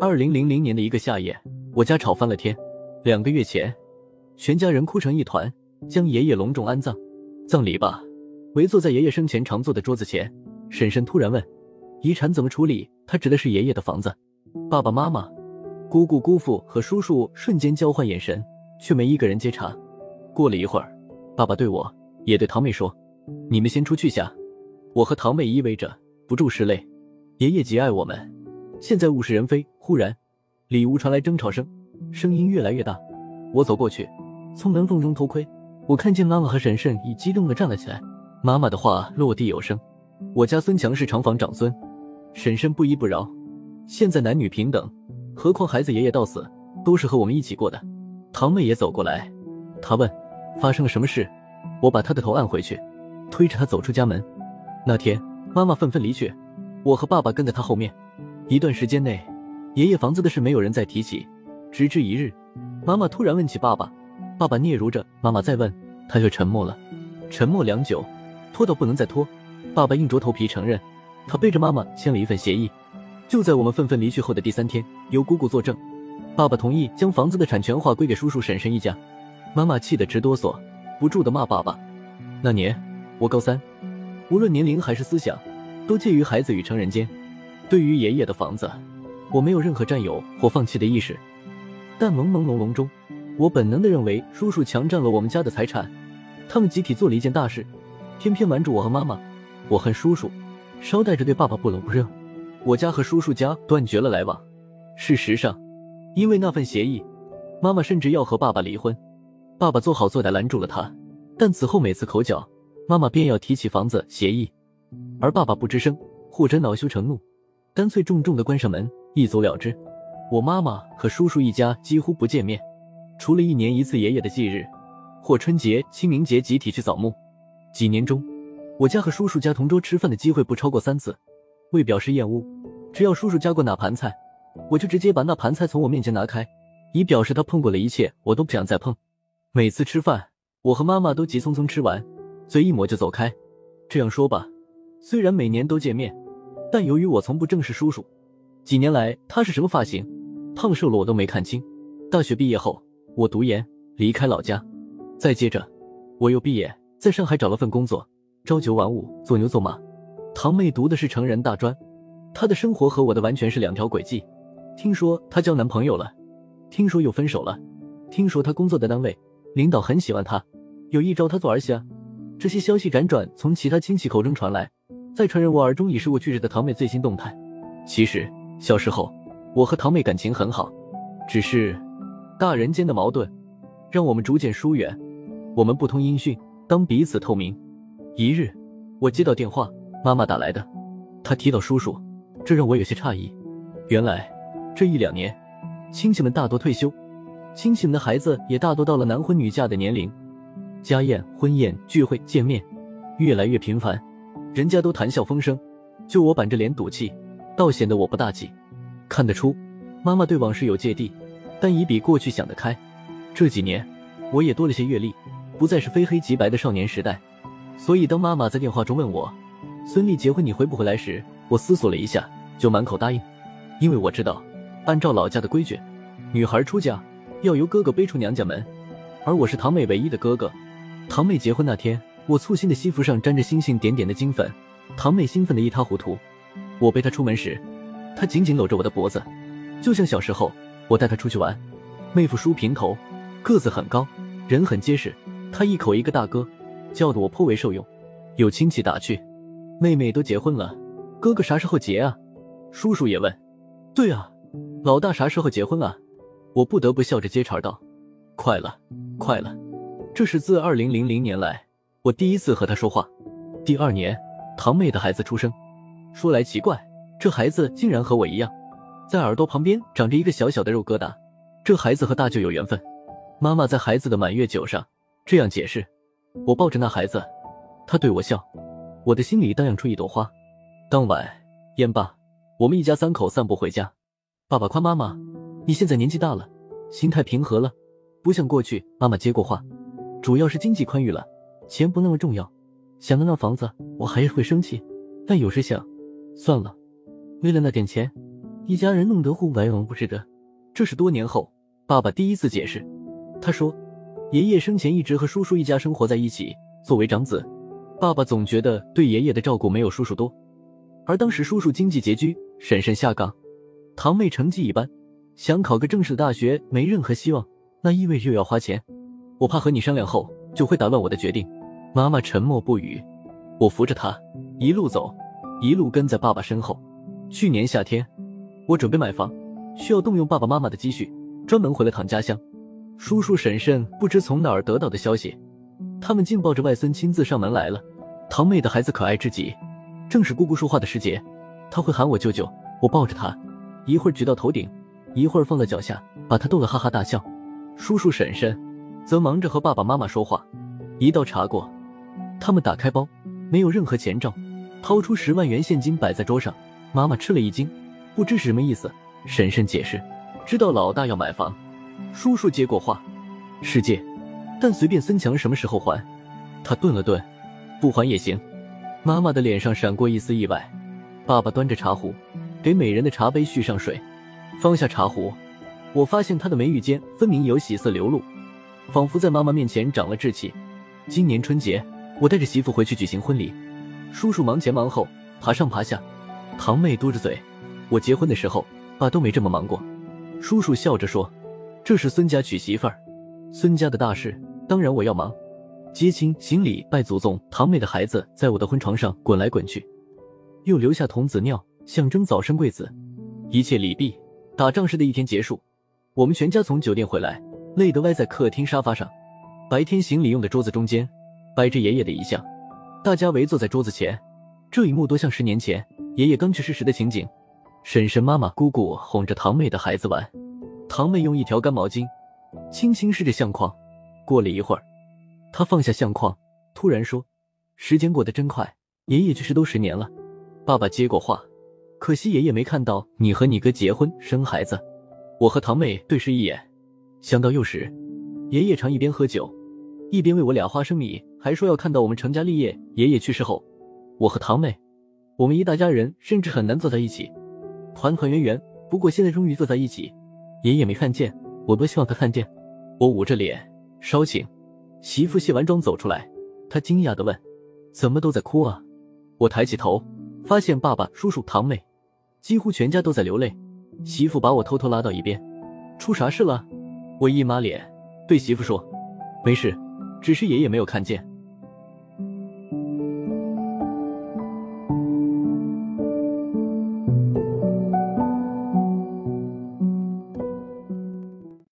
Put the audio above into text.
二零零零年的一个夏夜，我家吵翻了天。两个月前，全家人哭成一团，将爷爷隆重安葬。葬礼吧，围坐在爷爷生前常坐的桌子前，婶婶突然问：“遗产怎么处理？”他指的是爷爷的房子。爸爸妈妈、姑姑、姑父和叔叔瞬间交换眼神，却没一个人接茬。过了一会儿，爸爸对我，也对堂妹说：“你们先出去下。”我和堂妹依偎着，不住拭泪。爷爷极爱我们，现在物是人非。忽然，里屋传来争吵声，声音越来越大。我走过去，从门缝中偷窥，我看见妈妈和婶婶已激动地站了起来。妈妈的话落地有声：“我家孙强是长房长孙。”婶婶不依不饶：“现在男女平等，何况孩子爷爷到死都是和我们一起过的。”堂妹也走过来，她问：“发生了什么事？”我把她的头按回去，推着她走出家门。那天，妈妈愤愤离去。我和爸爸跟在他后面，一段时间内，爷爷房子的事没有人再提起。直至一日，妈妈突然问起爸爸，爸爸嗫嚅着，妈妈再问，他却沉默了。沉默良久，拖到不能再拖，爸爸硬着头皮承认，他背着妈妈签了一份协议。就在我们愤愤离去后的第三天，由姑姑作证，爸爸同意将房子的产权划归给叔叔婶婶一家。妈妈气得直哆嗦，不住的骂爸爸。那年我高三，无论年龄还是思想。都介于孩子与成人间。对于爷爷的房子，我没有任何占有或放弃的意识，但朦朦胧胧中，我本能的认为叔叔强占了我们家的财产。他们集体做了一件大事，偏偏瞒住我和妈妈。我恨叔叔，捎带着对爸爸不冷不热。我家和叔叔家断绝了来往。事实上，因为那份协议，妈妈甚至要和爸爸离婚。爸爸做好做歹拦住了他，但此后每次口角，妈妈便要提起房子协议。而爸爸不吱声，或者恼羞成怒，干脆重重的关上门，一走了之。我妈妈和叔叔一家几乎不见面，除了一年一次爷爷的忌日，或春节、清明节集体去扫墓。几年中，我家和叔叔家同桌吃饭的机会不超过三次。为表示厌恶，只要叔叔夹过哪盘菜，我就直接把那盘菜从我面前拿开，以表示他碰过了一切，我都不想再碰。每次吃饭，我和妈妈都急匆匆吃完，嘴一抹就走开。这样说吧。虽然每年都见面，但由于我从不正视叔叔，几年来他是什么发型，胖瘦了我都没看清。大学毕业后，我读研离开老家，再接着我又毕业，在上海找了份工作，朝九晚五，做牛做马。堂妹读的是成人大专，她的生活和我的完全是两条轨迹。听说她交男朋友了，听说又分手了，听说她工作的单位领导很喜欢她，有意招她做儿媳啊。这些消息辗转从其他亲戚口中传来。再传人我耳中已是我去世的堂妹最新动态。其实小时候我和堂妹感情很好，只是大人间的矛盾让我们逐渐疏远。我们不通音讯，当彼此透明。一日，我接到电话，妈妈打来的，她提到叔叔，这让我有些诧异。原来这一两年，亲戚们大多退休，亲戚们的孩子也大多到了男婚女嫁的年龄，家宴、婚宴、聚会、见面越来越频繁。人家都谈笑风生，就我板着脸赌气，倒显得我不大气。看得出，妈妈对往事有芥蒂，但已比过去想得开。这几年，我也多了些阅历，不再是非黑即白的少年时代。所以，当妈妈在电话中问我孙俪结婚你回不回来时，我思索了一下，就满口答应。因为我知道，按照老家的规矩，女孩出嫁要由哥哥背出娘家门，而我是堂妹唯一的哥哥。堂妹结婚那天。我簇新的西服上沾着星星点点的金粉，堂妹兴奋的一塌糊涂。我背她出门时，她紧紧搂着我的脖子，就像小时候我带她出去玩。妹夫梳平头，个子很高，人很结实。他一口一个大哥，叫得我颇为受用。有亲戚打趣：“妹妹都结婚了，哥哥啥时候结啊？”叔叔也问：“对啊，老大啥时候结婚啊？”我不得不笑着接茬道：“快了，快了。”这是自二零零零年来。我第一次和他说话。第二年，堂妹的孩子出生。说来奇怪，这孩子竟然和我一样，在耳朵旁边长着一个小小的肉疙瘩。这孩子和大舅有缘分。妈妈在孩子的满月酒上这样解释。我抱着那孩子，他对我笑，我的心里荡漾出一朵花。当晚烟罢，我们一家三口散步回家。爸爸夸妈妈：“你现在年纪大了，心态平和了，不像过去。”妈妈接过话：“主要是经济宽裕了。”钱不那么重要，想到那房子，我还是会生气。但有时想，算了，为了那点钱，一家人弄得互白往不值得。这是多年后爸爸第一次解释。他说，爷爷生前一直和叔叔一家生活在一起。作为长子，爸爸总觉得对爷爷的照顾没有叔叔多。而当时叔叔经济拮据，婶婶下岗，堂妹成绩一般，想考个正式的大学没任何希望，那意味着又要花钱。我怕和你商量后就会打乱我的决定。妈妈沉默不语，我扶着她一路走，一路跟在爸爸身后。去年夏天，我准备买房，需要动用爸爸妈妈的积蓄，专门回了趟家乡。叔叔婶婶不知从哪儿得到的消息，他们竟抱着外孙亲自上门来了。堂妹的孩子可爱至极，正是姑姑说话的时节，他会喊我舅舅。我抱着他，一会儿举到头顶，一会儿放在脚下，把他逗得哈哈大笑。叔叔婶婶则忙着和爸爸妈妈说话。一道茶过，他们打开包，没有任何前兆，掏出十万元现金摆在桌上。妈妈吃了一惊，不知是什么意思。婶婶解释，知道老大要买房。叔叔接过话，世界，但随便孙强什么时候还。他顿了顿，不还也行。妈妈的脸上闪过一丝意外。爸爸端着茶壶，给每人的茶杯续上水，放下茶壶。我发现他的眉宇间分明有喜色流露，仿佛在妈妈面前长了志气。今年春节，我带着媳妇回去举行婚礼。叔叔忙前忙后，爬上爬下。堂妹嘟着嘴：“我结婚的时候，爸都没这么忙过。”叔叔笑着说。这是孙家娶媳妇儿，孙家的大事，当然我要忙，接亲、行礼、拜祖宗。堂妹的孩子在我的婚床上滚来滚去，又留下童子尿，象征早生贵子。一切礼毕，打仗时的一天结束，我们全家从酒店回来，累得歪在客厅沙发上。白天行礼用的桌子中间摆着爷爷的遗像，大家围坐在桌子前。这一幕多像十年前爷爷刚去世时的情景，婶婶、妈妈、姑姑哄着堂妹的孩子玩。堂妹用一条干毛巾轻轻拭着相框，过了一会儿，她放下相框，突然说：“时间过得真快，爷爷去世都十年了。”爸爸接过话：“可惜爷爷没看到你和你哥结婚生孩子。”我和堂妹对视一眼，想到幼时，爷爷常一边喝酒，一边喂我俩花生米，还说要看到我们成家立业。爷爷去世后，我和堂妹，我们一大家人甚至很难坐在一起，团团圆圆。不过现在终于坐在一起。爷爷没看见，我多希望他看见。我捂着脸，稍请。媳妇卸完妆走出来，她惊讶的问：“怎么都在哭啊？”我抬起头，发现爸爸、叔叔、堂妹，几乎全家都在流泪。媳妇把我偷偷拉到一边：“出啥事了？”我一抹脸，对媳妇说：“没事，只是爷爷没有看见。”